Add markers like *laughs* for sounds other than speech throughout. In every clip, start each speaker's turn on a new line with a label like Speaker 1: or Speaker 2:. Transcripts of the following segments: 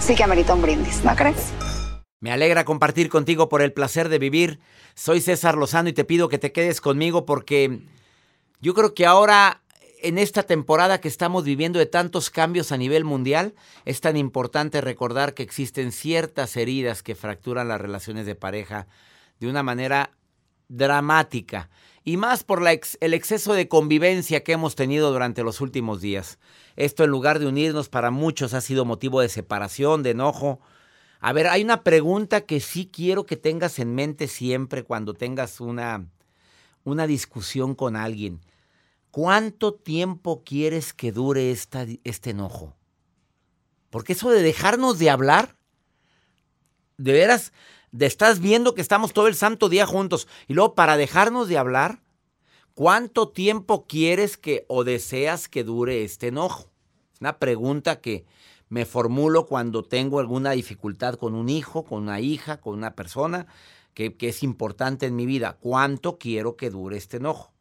Speaker 1: sí que amerita un brindis, ¿no crees?
Speaker 2: Me alegra compartir contigo por el placer de vivir. Soy César Lozano y te pido que te quedes conmigo porque yo creo que ahora, en esta temporada que estamos viviendo de tantos cambios a nivel mundial, es tan importante recordar que existen ciertas heridas que fracturan las relaciones de pareja de una manera dramática. Y más por el exceso de convivencia que hemos tenido durante los últimos días. Esto en lugar de unirnos para muchos ha sido motivo de separación, de enojo. A ver, hay una pregunta que sí quiero que tengas en mente siempre cuando tengas una, una discusión con alguien. ¿Cuánto tiempo quieres que dure esta, este enojo? Porque eso de dejarnos de hablar, de veras, de estás viendo que estamos todo el santo día juntos y luego para dejarnos de hablar, ¿cuánto tiempo quieres que o deseas que dure este enojo? Una pregunta que me formulo cuando tengo alguna dificultad con un hijo, con una hija, con una persona que es importante en mi vida. ¿Cuánto quiero que dure este enojo?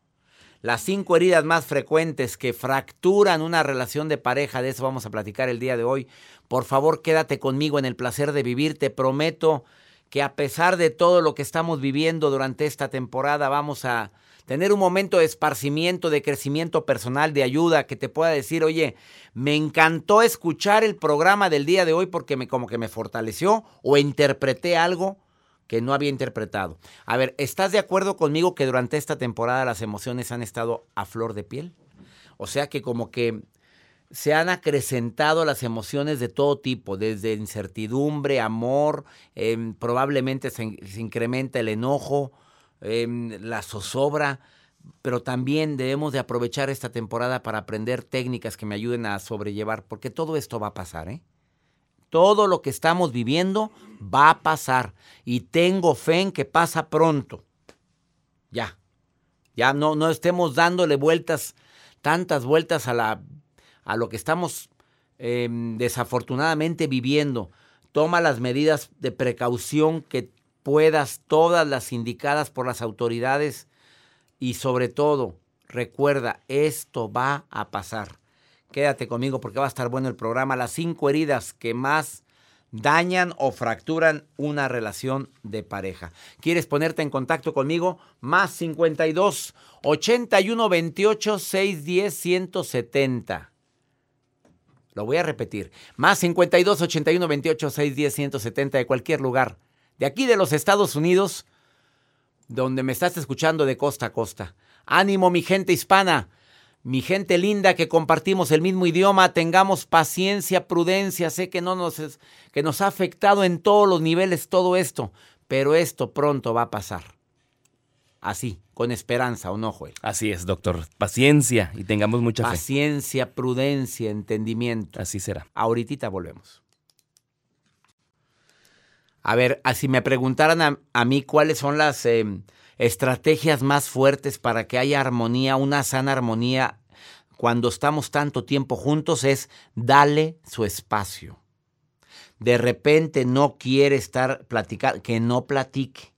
Speaker 2: Las cinco heridas más frecuentes que fracturan una relación de pareja, de eso vamos a platicar el día de hoy. Por favor, quédate conmigo en el placer de vivir. Te prometo que a pesar de todo lo que estamos viviendo durante esta temporada, vamos a tener un momento de esparcimiento, de crecimiento personal, de ayuda, que te pueda decir, oye, me encantó escuchar el programa del día de hoy porque me, como que me fortaleció o interpreté algo que no había interpretado. A ver, ¿estás de acuerdo conmigo que durante esta temporada las emociones han estado a flor de piel? O sea que como que se han acrecentado las emociones de todo tipo, desde incertidumbre, amor, em, probablemente se, in- se incrementa el enojo, em, la zozobra, pero también debemos de aprovechar esta temporada para aprender técnicas que me ayuden a sobrellevar, porque todo esto va a pasar, ¿eh? Todo lo que estamos viviendo va a pasar y tengo fe en que pasa pronto. Ya. Ya no, no estemos dándole vueltas, tantas vueltas a, la, a lo que estamos eh, desafortunadamente viviendo. Toma las medidas de precaución que puedas, todas las indicadas por las autoridades y sobre todo, recuerda, esto va a pasar. Quédate conmigo porque va a estar bueno el programa. Las cinco heridas que más dañan o fracturan una relación de pareja. ¿Quieres ponerte en contacto conmigo? Más 52 81 28 610 170. Lo voy a repetir. Más 52 81 28 610 170 de cualquier lugar. De aquí de los Estados Unidos, donde me estás escuchando de costa a costa. Ánimo, mi gente hispana. Mi gente linda que compartimos el mismo idioma, tengamos paciencia, prudencia. Sé que no nos es- que nos ha afectado en todos los niveles todo esto, pero esto pronto va a pasar. Así, con esperanza, ¿o no, Joel?
Speaker 3: Así es, doctor. Paciencia y tengamos mucha fe.
Speaker 2: Paciencia, prudencia, entendimiento.
Speaker 3: Así será.
Speaker 2: Ahorita volvemos. A ver, ah, si me preguntaran a, mí cuáles son las eh, estrategias más fuertes para que haya armonía, una sana armonía, cuando estamos tanto tiempo juntos, es dale su espacio. de repente no quiere estar platicar, que no platique.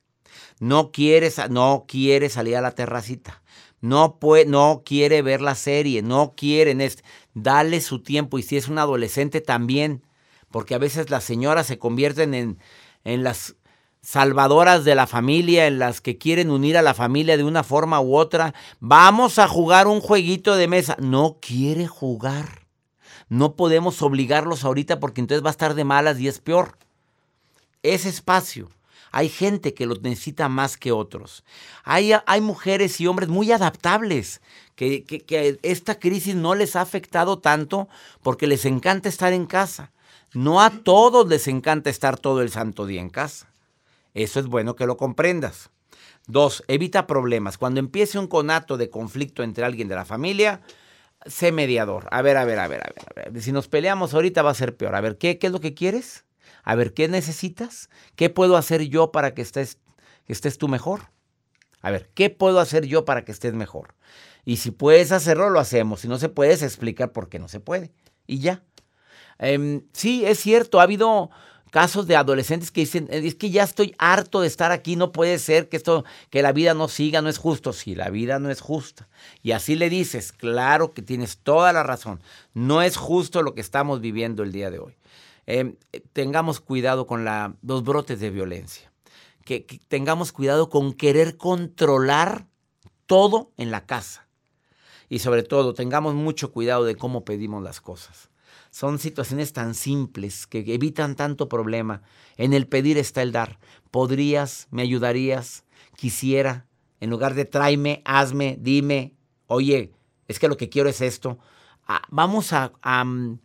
Speaker 2: No quiere, no quiere salir a la terracita. No, no quiere ver la serie, no quieren este. Dale su tiempo y si es un adolescente también, porque a veces las señoras se convierten en, en las salvadoras de la familia, en las que quieren unir a la familia de una forma u otra. Vamos a jugar un jueguito de mesa. No quiere jugar. No podemos obligarlos ahorita porque entonces va a estar de malas y es peor. Ese espacio. Hay gente que lo necesita más que otros. Hay, hay mujeres y hombres muy adaptables, que, que- que esta crisis no les ha afectado tanto porque les encanta estar en casa. No a todos les encanta estar todo el santo día en casa. Eso es bueno que lo comprendas. Dos, evita problemas. Cuando empiece un conato de conflicto entre alguien de la familia, sé mediador. A ver, a ver, a ver, a ver. a ver. Si nos peleamos ahorita va a ser peor. A ver, ¿qué, es lo que quieres? A ver, ¿qué necesitas? ¿Qué puedo hacer yo para que estés, que estés tú mejor? A ver, ¿qué puedo hacer yo para que estés mejor? Y si puedes hacerlo, lo hacemos. Si no se puede, se explica por qué no se puede. Y ya. Em, sí, es cierto, ha habido casos de adolescentes que dicen, "Eh, es que ya estoy harto de estar aquí, no puede ser que esto, que la vida no siga, no es justo. Sí, la vida no es justa. Y así le dices, claro que tienes toda la razón. No es justo lo que estamos viviendo el día de hoy. Em, tengamos cuidado con los brotes de violencia. Que tengamos cuidado con querer controlar todo en la casa. Y sobre todo, tengamos mucho cuidado de cómo pedimos las cosas. Son situaciones tan simples que evitan tanto problema. En el pedir está el dar. Podrías, me ayudarías, quisiera, en lugar de tráeme, hazme, dime, oye, es que lo que quiero es esto. Ah, vamos a, mm,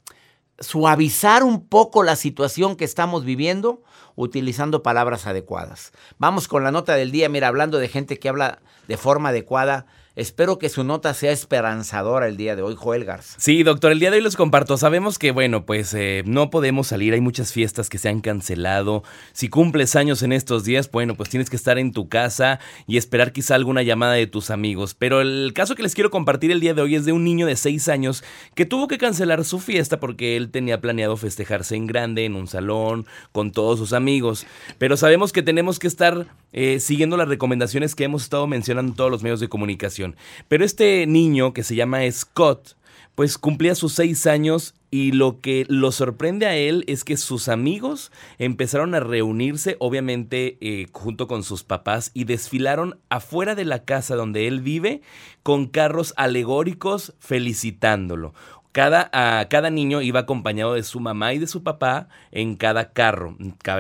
Speaker 2: suavizar un poco la situación que estamos viviendo utilizando palabras adecuadas. Vamos con la nota del día, mira, hablando de gente que habla de forma adecuada. Espero que su nota sea esperanzadora el día de hoy, Joel Garza.
Speaker 3: Sí, doctor, el día de hoy les comparto. Sabemos que, bueno, pues eh, no podemos salir, hay muchas fiestas que se han cancelado. Si cumples años en estos días, bueno, pues tienes que estar en tu casa y esperar quizá alguna llamada de tus amigos. Pero el caso que les quiero compartir el día de hoy es de un niño de 6 años que tuvo que cancelar su fiesta porque él tenía planeado festejarse en grande, en un salón, con todos sus amigos. Pero sabemos que tenemos que estar eh, siguiendo las recomendaciones que hemos estado mencionando en todos los medios de comunicación. Pero este niño que se llama Scott, pues cumplía sus seis años y lo que lo sorprende a él es que sus amigos empezaron a reunirse, obviamente eh, junto con sus papás, y desfilaron afuera de la casa donde él vive con carros alegóricos felicitándolo. Cada, a cada niño iba acompañado de su mamá y de su papá en cada carro.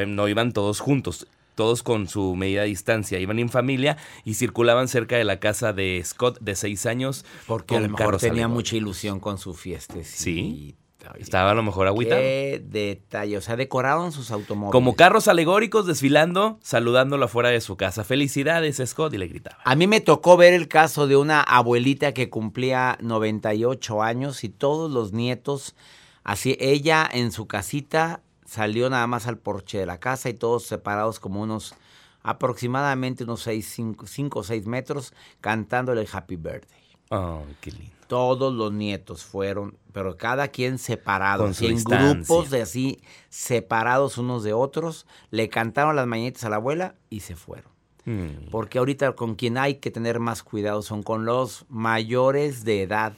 Speaker 3: No iban todos juntos todos con su medida de distancia, iban en familia y circulaban cerca de la casa de Scott de seis años.
Speaker 2: Porque a lo mejor tenía mucha ilusión con su fiesta.
Speaker 3: Sí. Estaba a lo mejor agüitado.
Speaker 2: Qué detalle. O sea, decoraron sus automóviles.
Speaker 3: Como carros alegóricos desfilando, saludándolo afuera de su casa. Felicidades, Scott, y le gritaba.
Speaker 2: A mí me tocó ver el caso de una abuelita que cumplía 98 años y todos los nietos, así ella en su casita salió nada más al porche de la casa y todos separados como unos aproximadamente unos 5 o 6 metros cantándole el Happy Birthday.
Speaker 3: Oh, qué lindo.
Speaker 2: Todos los nietos fueron, pero cada quien separado, en grupos de así separados unos de otros, le cantaron las mañanitas a la abuela y se fueron.
Speaker 3: Mm.
Speaker 2: Porque ahorita con quien hay que tener más cuidado son con los mayores de edad.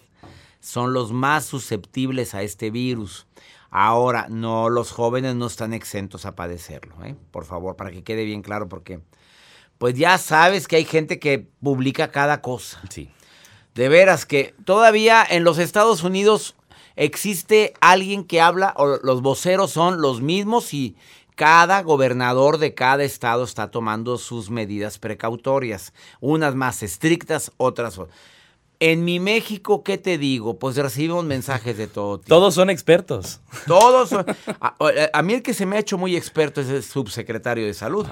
Speaker 2: Son los más susceptibles a este virus. Ahora, no, los jóvenes no están exentos a padecerlo, ¿eh? Por favor, para que quede bien claro, porque pues ya sabes que hay gente que publica cada cosa.
Speaker 3: Sí.
Speaker 2: De veras que todavía en los Estados Unidos existe alguien que habla, o los voceros son los mismos y cada gobernador de cada estado está tomando sus medidas precautorias, unas más estrictas, otras... En mi México, ¿qué te digo? Pues recibimos mensajes de todo tipo.
Speaker 3: Todos son expertos.
Speaker 2: Todos. son- *laughs* A, a mí el que se me ha hecho muy experto es el subsecretario de salud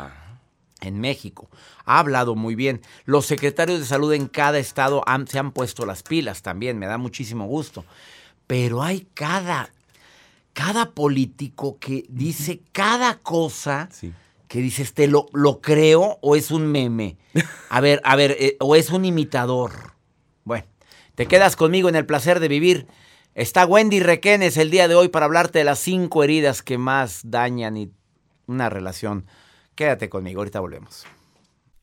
Speaker 2: en México. Ha hablado muy bien. Los secretarios de salud en cada estado han- se han puesto las pilas también. Me da muchísimo gusto. Pero hay cada, cada político que dice cada cosa
Speaker 3: Sí.
Speaker 2: que dices, ¿te lo, lo creo o es un meme? A ver, a ver, eh, o es un imitador. Bueno, te quedas conmigo en el placer de vivir. Está Wendy Requenes el día de hoy para hablarte de las cinco heridas que más dañan y una relación. Quédate conmigo, ahorita volvemos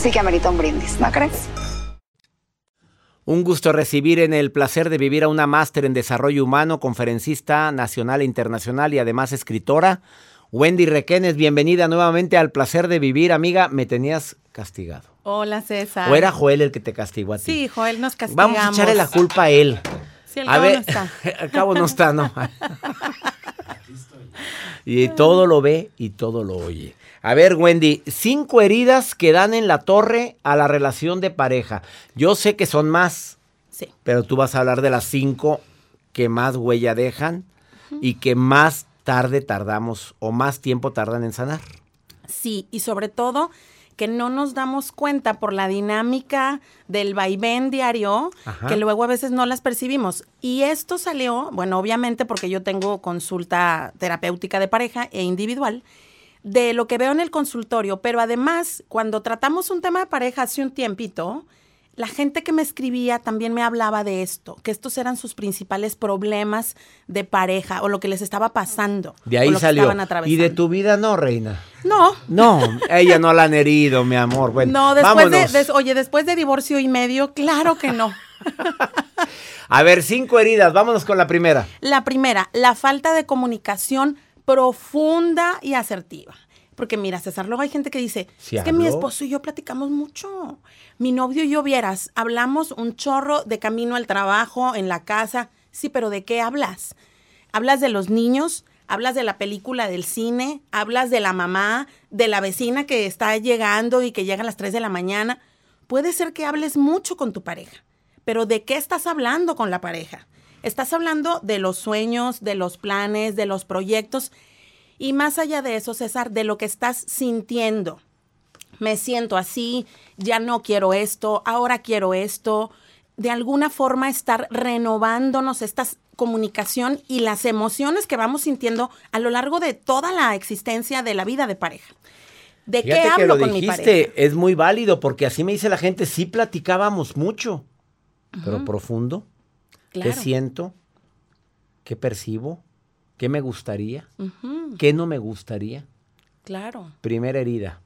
Speaker 1: sí que amerita un brindis, ¿no crees?
Speaker 2: Un gusto recibir en el placer de vivir a una máster en desarrollo humano, conferencista nacional e internacional y además escritora. Wendy Requenes, bienvenida nuevamente al placer de vivir. Amiga, me tenías castigado.
Speaker 4: Hola, César.
Speaker 2: ¿O era Joel el que te castigó a ti?
Speaker 4: Sí, Joel nos castigamos.
Speaker 2: Vamos a echarle la culpa a él.
Speaker 4: Sí, al
Speaker 2: a
Speaker 4: cabo
Speaker 2: ver,
Speaker 4: no está. *laughs*
Speaker 2: al cabo no está, no. *laughs* *laughs* y todo lo ve y todo lo oye. A ver, Wendy, cinco heridas que dan en la torre a la relación de pareja. Yo sé que son más,
Speaker 4: Sí.
Speaker 2: pero tú vas a hablar de las cinco que más huella dejan y que más tarde tardamos o más tiempo tardan en sanar.
Speaker 4: Sí, y sobre todo que no nos damos cuenta por la dinámica del vaivén diario,
Speaker 2: Ajá.
Speaker 4: que luego a veces no las percibimos. Y esto salió, bueno, obviamente porque yo tengo consulta terapéutica de pareja e individual, de lo que veo en el consultorio, pero además, cuando tratamos un tema de pareja hace un tiempito, la gente que me escribía también me hablaba de esto, que estos eran sus principales problemas de pareja o lo que les estaba pasando.
Speaker 2: De
Speaker 4: o
Speaker 2: ahí
Speaker 4: lo que
Speaker 2: salió.
Speaker 4: estaban
Speaker 2: Y de tu vida no, reina.
Speaker 4: No,
Speaker 2: No, ella no la han herido, mi amor. Bueno,
Speaker 4: no, después de, des- oye, después de divorcio y medio, claro que no. *laughs*
Speaker 2: A ver, cinco heridas. Vámonos con la primera.
Speaker 4: La primera, la falta de comunicación profunda y asertiva. Porque mira, César, luego hay gente que dice,
Speaker 2: Sí
Speaker 4: es que mi esposo y yo platicamos mucho. Mi novio y yo vieras, hablamos un chorro de camino al trabajo, en la casa. Sí, pero ¿de qué hablas? ¿Hablas de los niños? ¿Hablas de la película del cine? ¿Hablas de la mamá? ¿De la vecina que está llegando y que llega a las 3 de la mañana? Puede ser que hables mucho con tu pareja, pero ¿de qué estás hablando con la pareja? Estás hablando de los sueños, de los planes, de los proyectos y más allá de eso, César, de lo que estás sintiendo. Me siento así, ya no quiero esto, ahora quiero esto. De alguna forma estar renovándonos esta comunicación y las emociones que vamos sintiendo a lo largo de toda la existencia de la vida de pareja. ¿De qué
Speaker 2: que
Speaker 4: hablo
Speaker 2: lo
Speaker 4: con mi
Speaker 2: dijiste,
Speaker 4: pareja?
Speaker 2: es muy válido porque así me dice la gente, sí platicábamos mucho, pero profundo.
Speaker 4: Claro.
Speaker 2: ¿Qué siento? ¿Qué percibo? ¿Qué me gustaría? ¿Qué no me gustaría?
Speaker 4: claro.
Speaker 2: Primera herida.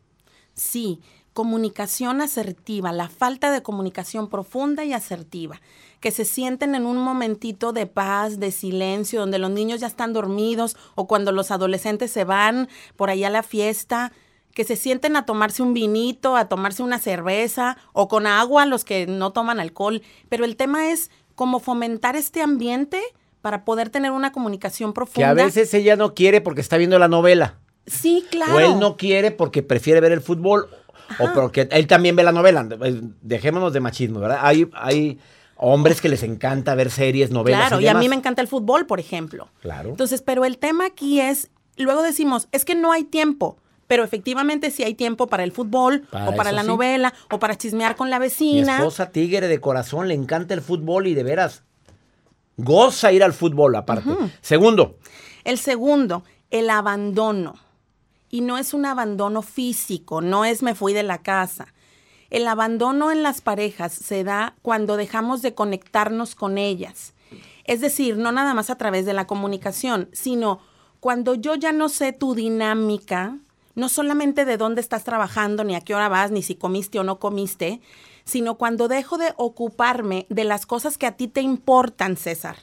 Speaker 4: Sí, comunicación asertiva, la falta de comunicación profunda y asertiva, que se sienten en un momentito de paz, de silencio, donde los niños ya están dormidos o cuando los adolescentes se van por allá a la fiesta, que se sienten a tomarse un vinito, a tomarse una cerveza o con agua los que no toman alcohol, pero el tema es cómo fomentar este ambiente para poder tener una comunicación
Speaker 2: Que
Speaker 4: profunda.
Speaker 2: a veces ella no quiere porque está viendo la novela.
Speaker 4: sí, claro.
Speaker 2: O él no quiere porque prefiere ver el fútbol. O porque él también ve la novela. Eh, Dejémonos de machismo, ¿verdad? Hay, hay hombres que les encanta ver series, novelas.
Speaker 4: Claro,
Speaker 2: y,
Speaker 4: y a mí me encanta el fútbol, por ejemplo.
Speaker 2: Claro.
Speaker 4: Entonces, pero el tema aquí es, luego decimos, es que no hay tiempo, pero efectivamente sí hay tiempo para el fútbol,
Speaker 2: Para
Speaker 4: o para la
Speaker 2: sí.
Speaker 4: novela, o para chismear con la
Speaker 2: Mi
Speaker 4: vecina.
Speaker 2: esposa tigre de corazón le encanta el fútbol y de veras Goza ir al fútbol aparte. Segundo,
Speaker 4: El segundo, el abandono. Y no es un abandono físico, no es me fui de la casa. El abandono en las parejas se da cuando dejamos de conectarnos con ellas. Es decir, no nada más a través de la comunicación, sino cuando yo ya no sé tu dinámica, no solamente de dónde estás trabajando, ni a qué hora vas, ni si comiste o no comiste, sino cuando dejo de ocuparme de las cosas que a ti te importan, César.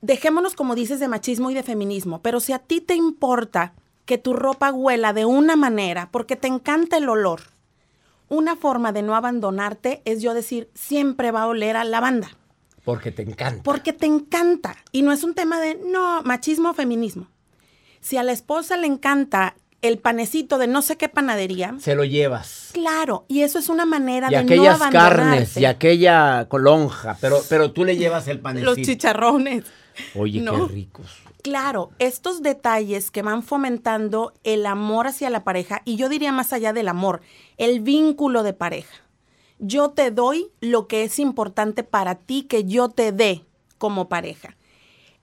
Speaker 4: Dejémonos, como dices, de machismo y de feminismo, pero si a ti te importa que tu ropa huela de una manera, porque te encanta el olor, una forma de no abandonarte es yo decir, siempre va a oler a lavanda,
Speaker 2: porque te encanta.
Speaker 4: porque te encanta. Y no es un tema de, no, machismo o feminismo. Si a la esposa le encanta el panecito de no sé qué panadería,
Speaker 2: Se lo llevas.
Speaker 4: claro, y eso es una manera
Speaker 2: Y
Speaker 4: de
Speaker 2: aquellas
Speaker 4: no
Speaker 2: carnes, y aquella colonja, pero, pero tú le llevas el panecito.
Speaker 4: Los chicharrones.
Speaker 2: Oye,
Speaker 4: No.
Speaker 2: qué ricos.
Speaker 4: Claro, estos detalles que van fomentando el amor hacia la pareja, y yo diría más allá del amor, el vínculo de pareja. Yo te doy lo que es importante para ti que yo te dé como pareja.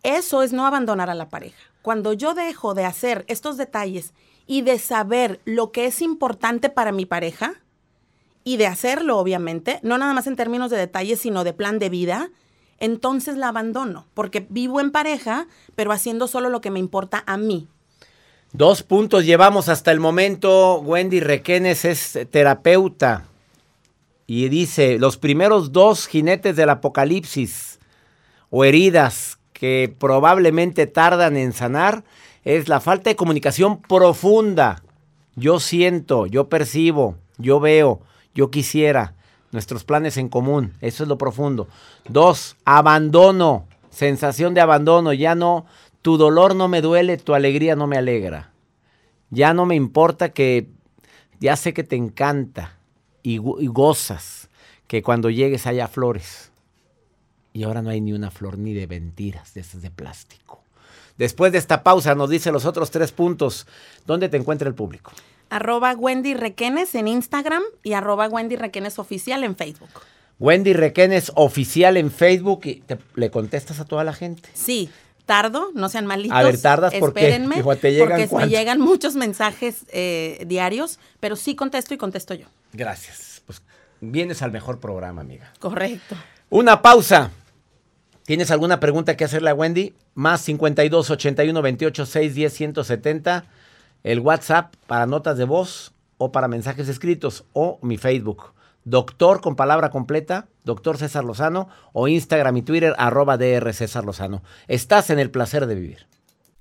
Speaker 4: Eso es no abandonar a la pareja. Cuando yo dejo de hacer estos detalles y de saber lo que es importante para mi pareja, y de hacerlo, obviamente, no nada más en términos de detalles, sino de plan de vida, entonces la abandono, porque vivo en pareja, pero haciendo solo lo que me importa a mí.
Speaker 2: Dos puntos llevamos hasta el momento. Wendy Requenes es terapeuta y dice, los primeros dos jinetes del apocalipsis o heridas que probablemente tardan en sanar es la falta de comunicación profunda. Yo siento, yo percibo, yo veo, yo quisiera, nuestros planes en común, eso es lo profundo. Dos, abandono, sensación de abandono, ya no, tu dolor no me duele, tu alegría no me alegra. Ya no me importa que, ya sé que te encanta y, go- y gozas que cuando llegues haya flores. Y ahora no hay ni una flor ni de mentiras, de esas de plástico. Después de esta pausa nos dice los otros tres puntos. ¿Dónde te encuentra el público?
Speaker 4: Arroba Wendy Requenes en Instagram y arroba Wendy Requenes Oficial en Facebook.
Speaker 2: Wendy Requenes oficial en Facebook y te- le contestas a toda la gente.
Speaker 4: Sí, tardo, no sean malitos.
Speaker 2: A ver, ¿tardas?
Speaker 4: Espérenme,
Speaker 2: Hijo, ¿te llegan
Speaker 4: porque me llegan muchos mensajes eh, diarios, pero sí contesto y contesto yo.
Speaker 2: Gracias. Pues vienes al mejor programa, amiga.
Speaker 4: Correcto.
Speaker 2: Una pausa. ¿Tienes alguna pregunta que hacerle a Wendy? Más 52 81 28 6 10 170. El WhatsApp para notas de voz o para mensajes escritos o mi Facebook. Doctor con palabra completa, doctor César Lozano o Instagram y Twitter arroba DR César Lozano. Estás en el placer de vivir.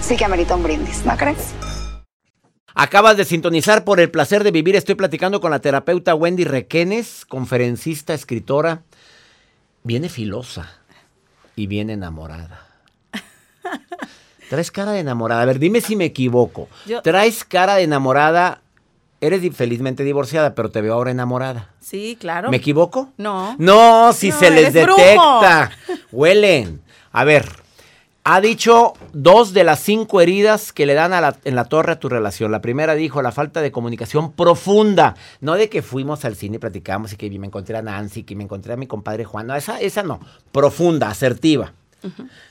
Speaker 1: sí que amerita un brindis, ¿no crees?
Speaker 2: Acabas de sintonizar por el placer de vivir. Estoy platicando con la terapeuta Wendy Requenes, conferencista, escritora. Viene filosa y viene enamorada. Traes cara de enamorada. A ver, dime si me equivoco.
Speaker 4: Yo-
Speaker 2: Traes cara de enamorada. Eres felizmente divorciada, pero te veo ahora enamorada.
Speaker 4: Sí, claro.
Speaker 2: ¿Me equivoco?
Speaker 4: No.
Speaker 2: No, si
Speaker 4: No,
Speaker 2: se les
Speaker 4: eres brujo.
Speaker 2: detecta. Huelen. A ver, Ha dicho dos de las cinco heridas que le dan a la- en la torre a tu relación. La primera dijo la falta de comunicación profunda. No de que fuimos al cine y platicamos y que me encontré a Nancy, que me encontré a mi compadre Juan. No, esa, esa no. Profunda, asertiva.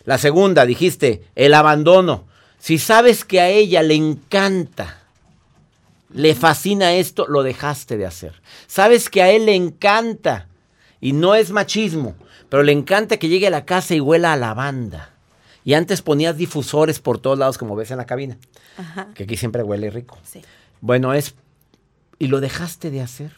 Speaker 2: La segunda, dijiste, el abandono. Si sabes que a ella le encanta, le fascina esto, lo dejaste de hacer. Sabes que a él le encanta, y no es machismo, pero le encanta que llegue a la casa y huela a lavanda. Y antes ponías difusores por todos lados, como ves en la cabina,
Speaker 4: Ajá.
Speaker 2: que aquí siempre huele rico.
Speaker 4: Sí.
Speaker 2: Bueno, es... Y lo dejaste de hacer.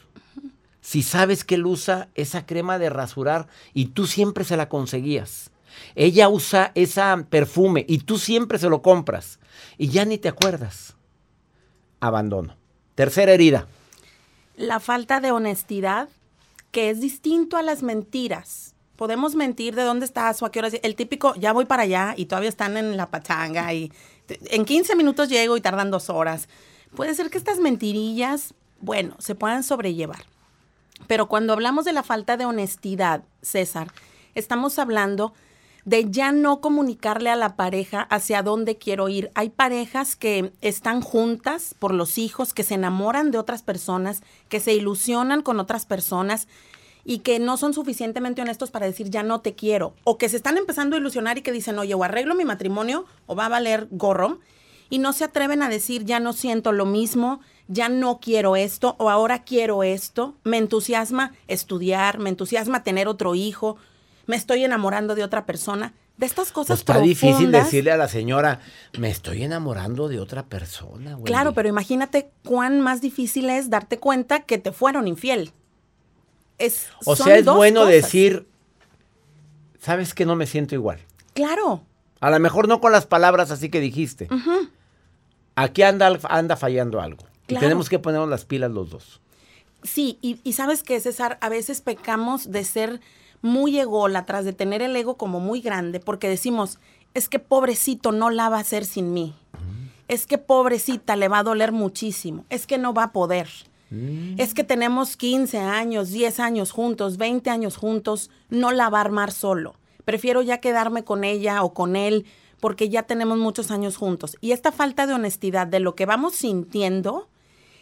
Speaker 2: Si sabes que él usa esa crema de rasurar y tú siempre se la conseguías. Ella usa esa perfume y tú siempre se lo compras. Y ya ni te acuerdas. Abandono. Tercera herida.
Speaker 4: La falta de honestidad, que es distinto a las mentiras. Podemos mentir de dónde estás o a qué horas. El típico, ya voy para allá y todavía están en la pachanga y en 15 minutos llego y tardan dos horas. Puede ser que estas mentirillas, bueno, se puedan sobrellevar. Pero cuando hablamos de la falta de honestidad, César, estamos hablando de ya no comunicarle a la pareja hacia dónde quiero ir. Hay parejas que están juntas por los hijos, que se enamoran de otras personas, que se ilusionan con otras personas y que no son suficientemente honestos para decir ya no te quiero. O que se están empezando a ilusionar y que dicen, oye, o arreglo mi matrimonio o va a valer gorro. Y no se atreven a decir ya no siento lo mismo, ya no quiero esto o ahora quiero esto. Me entusiasma estudiar, me entusiasma tener otro hijo, me estoy enamorando de otra persona. De estas cosas
Speaker 2: Pues está difícil decirle a la señora, me estoy enamorando de otra persona. güey".
Speaker 4: Claro, pero imagínate cuán más difícil es darte cuenta que te fueron infiel. Es,
Speaker 2: O sea, es bueno
Speaker 4: cosas.
Speaker 2: decir, sabes que no me siento igual.
Speaker 4: Claro,
Speaker 2: A lo mejor no con las palabras así que dijiste. Aquí anda, anda fallando algo. Y
Speaker 4: Claro.
Speaker 2: tenemos que ponernos las pilas los dos.
Speaker 4: sí, y, y sabes que César, a veces pecamos de ser muy ególatras, de tener el ego como muy grande, porque decimos, es que pobrecito no la va a hacer sin mí. Es que pobrecita le va a doler muchísimo. Es que no va a poder. Es que tenemos 15 años, 10 años juntos, 20 años juntos, no la va a armar solo. Prefiero ya quedarme con ella o con él porque ya tenemos muchos años juntos. Y esta falta de honestidad de lo que vamos sintiendo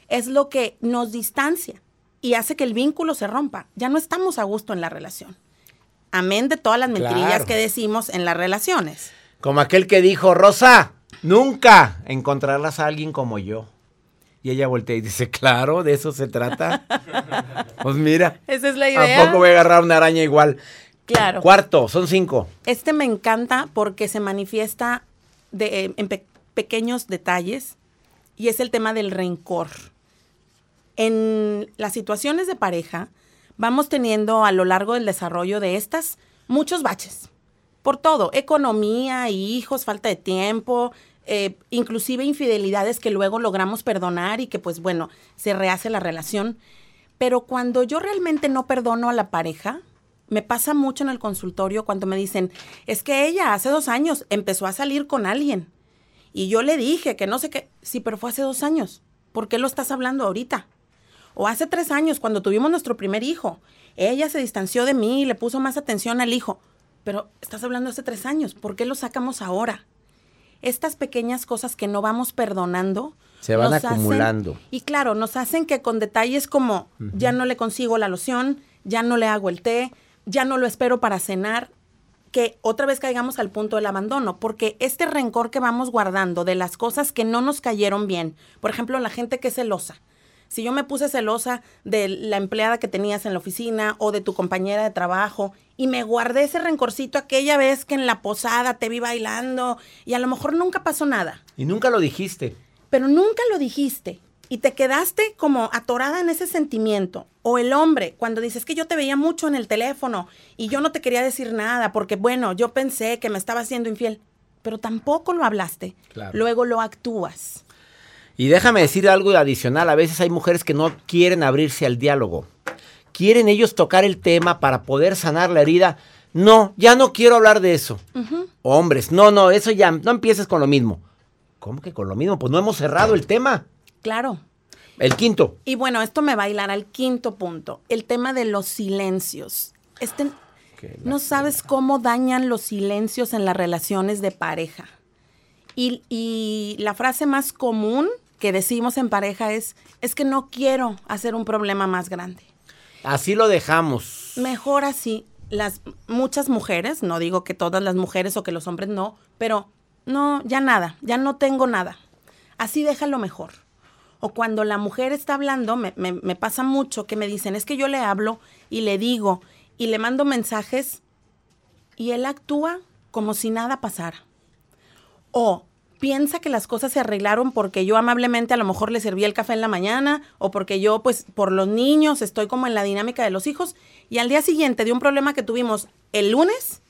Speaker 4: es lo que nos distancia y hace que el vínculo se rompa. Ya no estamos a gusto en la relación. Amén de todas las mentirillas
Speaker 2: Claro.
Speaker 4: que decimos en las relaciones.
Speaker 2: Como aquel que dijo, Rosa, nunca encontrarás a alguien como yo. Y ella voltea y dice, claro, de eso se trata. *laughs* pues mira,
Speaker 4: Esa es la
Speaker 2: ¿a poco voy a agarrar una araña igual?
Speaker 4: Claro.
Speaker 2: Cuarto, son cinco.
Speaker 4: Este me encanta porque se manifiesta de- eh, en pe- pequeños detalles y es el tema del rencor. En las situaciones de pareja vamos teniendo a lo largo del desarrollo de estas muchos baches. Por todo, economía, hijos, falta de tiempo, eh, inclusive infidelidades que luego logramos perdonar y que pues bueno, se rehace la relación. Pero cuando yo realmente no perdono a la pareja, me pasa mucho en el consultorio cuando me dicen, es que ella hace dos años empezó a salir con alguien. Y yo le dije que no sé qué, sí, pero fue hace dos años. ¿Por qué lo estás hablando ahorita? O hace tres años, cuando tuvimos nuestro primer hijo, ella se distanció de mí y le puso más atención al hijo. Pero estás hablando hace tres años, ¿por qué lo sacamos ahora? Estas pequeñas cosas que no vamos perdonando.
Speaker 2: Se van
Speaker 4: hacen-
Speaker 2: acumulando.
Speaker 4: y claro, nos hacen que con detalles como ya no le consigo la loción, ya no le hago el té, ya no lo espero para cenar, que otra vez caigamos al punto del abandono, porque este rencor que vamos guardando de las cosas que no nos cayeron bien, por ejemplo, la gente que es celosa. Si yo me puse celosa de la empleada que tenías en la oficina o de tu compañera de trabajo y me guardé ese rencorcito aquella vez que en la posada te vi bailando y a lo mejor nunca pasó nada
Speaker 2: Y nunca lo dijiste.
Speaker 4: pero nunca lo dijiste y te quedaste como atorada en ese sentimiento. O el hombre, cuando dices que yo te veía mucho en el teléfono y yo no te quería decir nada porque, bueno, yo pensé que me estaba haciendo infiel, pero tampoco lo hablaste.
Speaker 2: Claro.
Speaker 4: Luego lo actúas.
Speaker 2: Y déjame decir algo adicional. A veces hay mujeres que no quieren abrirse al diálogo. Quieren ellos tocar el tema para poder sanar la herida. No, ya no quiero hablar de eso. Hombres, no, no, eso ya, no empieces con lo mismo. ¿Cómo que con lo mismo? Pues no hemos cerrado el tema.
Speaker 4: Claro.
Speaker 2: El quinto.
Speaker 4: Y bueno, esto me va a hilar al quinto punto, el tema de los silencios. Este, No sabes cómo dañan los silencios en las relaciones de pareja. Y, y, la frase más común que decimos en pareja es, es que no quiero hacer un problema más grande.
Speaker 2: Así lo dejamos.
Speaker 4: Mejor así. Las muchas mujeres, no digo que todas las mujeres o que los hombres no, pero no, ya nada, ya no tengo nada. Así déjalo mejor. O cuando la mujer está hablando, me, me pasa mucho que me dicen, es que yo le hablo y le digo y le mando mensajes y él actúa como si nada pasara. O piensa que las cosas se arreglaron porque yo amablemente a lo mejor le serví el café en la mañana o porque yo pues por los niños estoy como en la dinámica de los hijos y al día siguiente de un problema que tuvimos el lunes,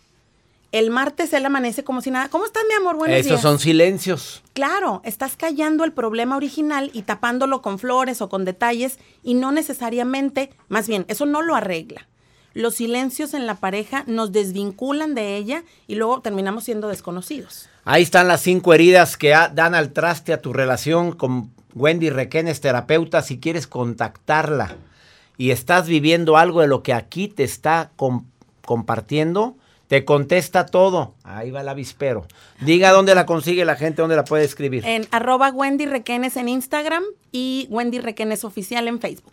Speaker 4: el martes él amanece como si nada. ¿Cómo estás, mi amor? Buenos
Speaker 2: Esos son silencios.
Speaker 4: Claro, estás callando el problema original y tapándolo con flores o con detalles y no necesariamente, más bien, eso no lo arregla. Los silencios en la pareja nos desvinculan de ella y luego terminamos siendo desconocidos.
Speaker 2: Ahí están las cinco heridas que dan al traste a tu relación con Wendy Requenes, terapeuta. Si quieres contactarla y estás viviendo algo de lo que aquí te está compartiendo, te contesta todo. Ahí va el avispero. Diga dónde la consigue la gente, dónde la puede escribir.
Speaker 4: En arroba Wendy Requenes en Instagram y Wendy Requenes Oficial en Facebook.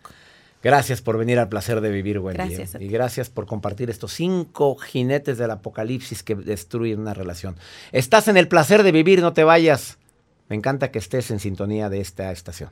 Speaker 2: Gracias por venir al placer de vivir, Wendy.
Speaker 4: Gracias.
Speaker 2: Y gracias por compartir estos cinco jinetes del apocalipsis que destruyen una relación. Estás en el placer de vivir, no te vayas. Me encanta que estés en sintonía de esta estación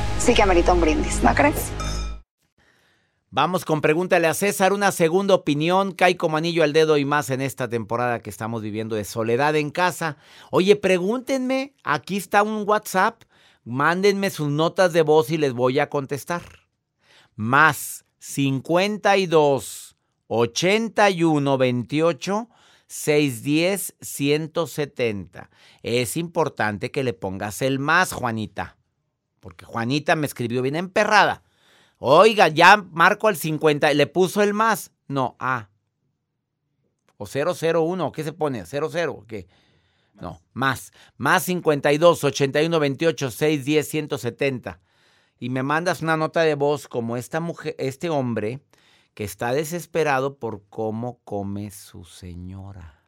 Speaker 1: Sí que amerita un brindis, ¿no crees?
Speaker 2: Vamos con pregúntale a César, una segunda opinión, cae como anillo al dedo y más en esta temporada que estamos viviendo de soledad en casa. Oye, pregúntenme, aquí está un WhatsApp, mándenme sus notas de voz y les voy a contestar. Más 52 81 28 610 170. Es importante que le pongas el más, Juanita porque Juanita me escribió bien emperrada. Oiga, ya marco al 50, le puso el más. No, A. O 001, ¿qué se pone? 00, ¿qué? No, más. Más 52, 81, 28, 6, 10, 170. Y me mandas una nota de voz como esta mujer, este hombre que está desesperado por cómo come su señora.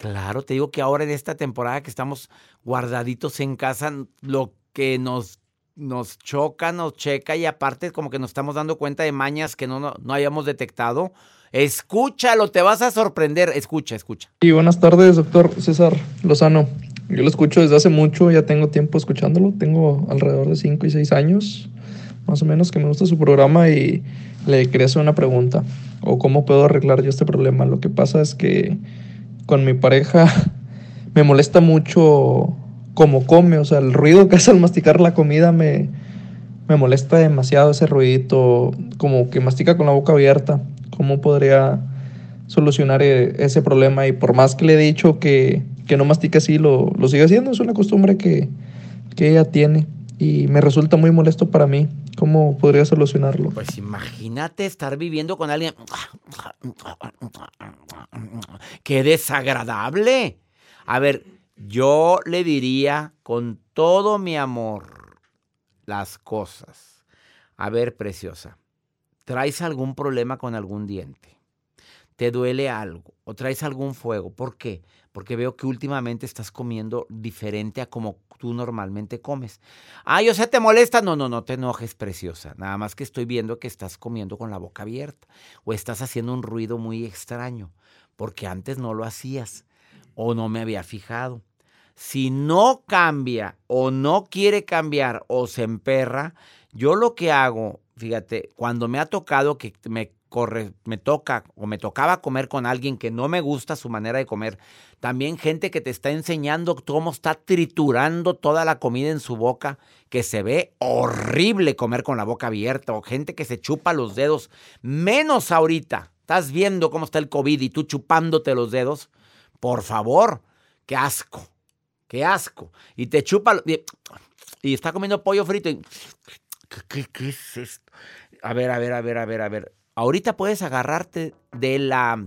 Speaker 2: Claro, te digo que ahora en esta temporada que estamos guardaditos en casa, lo que nos, nos choca, nos checa y aparte como que nos estamos dando cuenta de mañas que no, no, no hayamos detectado. Escúchalo, te vas a sorprender. Escucha, escucha.
Speaker 5: Y buenas tardes, doctor César Lozano. Yo lo escucho desde hace mucho, ya tengo tiempo escuchándolo. Tengo alrededor de 5 y 6 años, más o menos, que me gusta su programa y le quería hacer una pregunta. O cómo puedo arreglar yo este problema. Lo que pasa es que con mi pareja *laughs* me molesta mucho cómo come, o sea, el ruido que hace al masticar la comida me, me molesta demasiado ese ruidito, como que mastica con la boca abierta. ¿Cómo podría solucionar e, ese problema? Y por más que le he dicho que, que no mastica así, lo, lo sigue haciendo, es una costumbre que, que ella tiene y me resulta muy molesto para mí. ¿Cómo podría solucionarlo?
Speaker 2: Pues imagínate estar viviendo con alguien. ¡Qué desagradable! A ver, yo le diría con todo mi amor las cosas. A ver, preciosa, ¿traes algún problema con algún diente? ¿Te duele algo? ¿O traes algún fuego? ¿Por qué? Porque veo que últimamente estás comiendo diferente a como tú normalmente comes. Ay, o sea, ¿te molesta? No, no, no te enojes, preciosa. Nada más que estoy viendo que estás comiendo con la boca abierta o estás haciendo un ruido muy extraño, porque antes no lo hacías o no me había fijado. Si no cambia o no quiere cambiar o se emperra, yo lo que hago, fíjate, cuando me ha tocado que me corre, me toca o me tocaba comer con alguien que no me gusta su manera de comer. También gente que te está enseñando cómo está triturando toda la comida en su boca, que se ve horrible comer con la boca abierta, o gente que se chupa los dedos, menos ahorita. Estás viendo cómo está el COVID y tú chupándote los dedos. Por favor, qué asco, qué asco. Y te chupa y, está comiendo pollo frito y... ¿Qué, qué es esto? A ver, a ver, a ver, a ver, a ver Ahorita puedes agarrarte de la,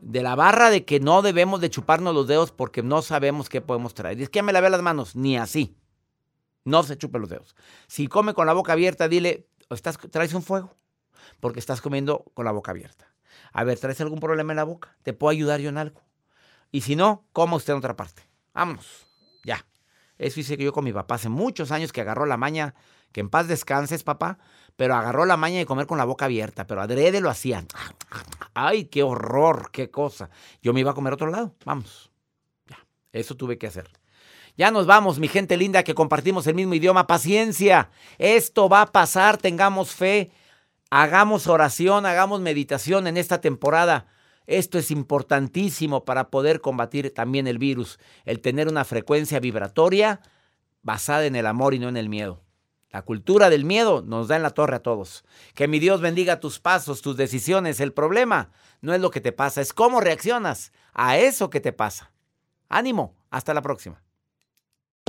Speaker 2: de la barra de que no debemos de chuparnos los dedos porque no sabemos qué podemos traer. Y es que ya me lavé las manos, ni así. No se chupe los dedos. Si come con la boca abierta, dile, estás, traes un fuego porque estás comiendo con la boca abierta. A ver, ¿traes algún problema en la boca? ¿Te puedo ayudar yo en algo? Y si no, coma usted en otra parte. Vámonos, ya. Eso hice yo con mi papá hace muchos años que agarró la maña, que en paz descanses, papá, pero agarró la maña de comer con la boca abierta, pero adrede lo hacían. Ay, qué horror, qué cosa. Yo me iba a comer a otro lado. Vamos. Ya, eso tuve que hacer. Ya nos vamos, mi gente linda, que compartimos el mismo idioma. Paciencia. Esto va a pasar, tengamos fe. Hagamos oración, hagamos meditación en esta temporada. Esto es importantísimo para poder combatir también el virus, el tener una frecuencia vibratoria basada en el amor y no en el miedo. La cultura del miedo nos da en la torre a todos. Que mi Dios bendiga tus pasos, tus decisiones. El problema no es lo que te pasa, es cómo reaccionas a eso que te pasa. Ánimo, hasta la próxima.